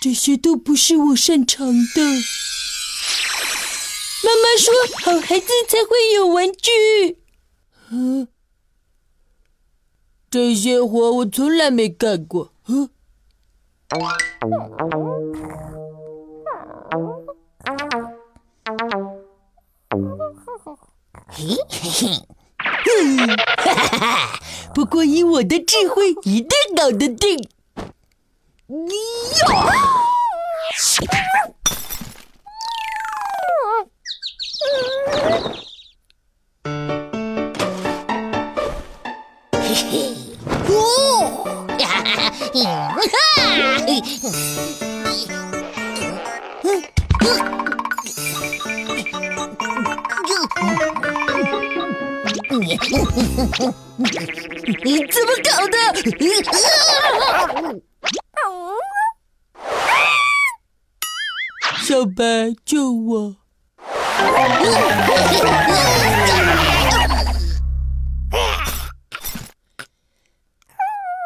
这些都不是我擅长的。妈妈说：“好孩子才会有玩具。”呵，这些活我从来没干过。呵，嘿嘿，哈哈，不过以我的智慧，一定搞得定。呀！嘿嘿，哦，哈哈，你，你怎么搞的？啊 小白救我。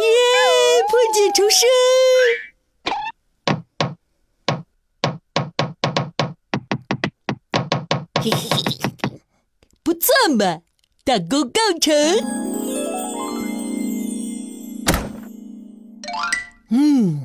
耶，破茧重生。嘿嘿，不错嘛，大功告成。嗯。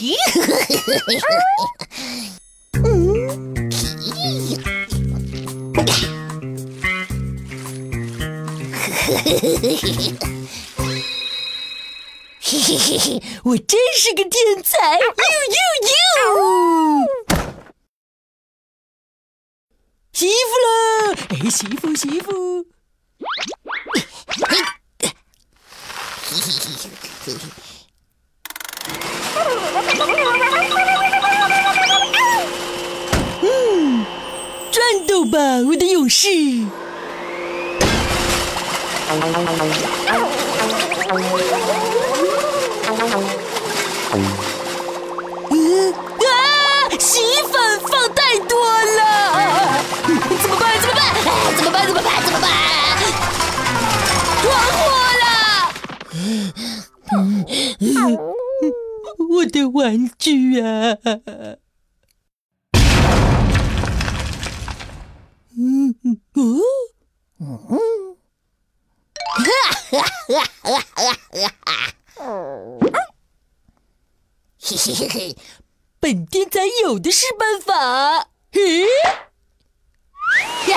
嘿嘿嘿嘿，我真是个天才！呦呦呦！洗衣服了，哎，洗衣服，洗衣服。嗯，战斗吧，我的勇士！嗯啊！洗衣粉放太多了，怎么办？怎么办？哎怎么办？怎么办？怎么办？着火了！我的玩具啊！嗯哦，嘿嘿嘿嘿，本天才有的是办法。嘿，滑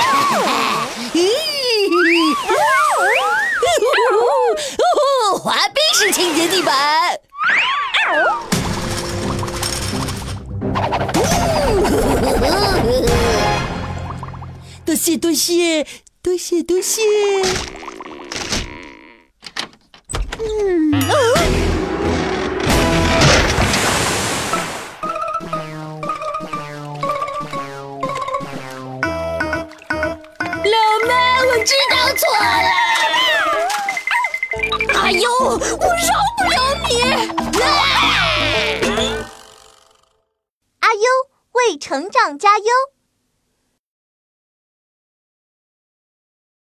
多谢多谢多谢多谢。嗯啊。老妈，我知道错了。哎呦，我饶不了你！阿优为成长加油。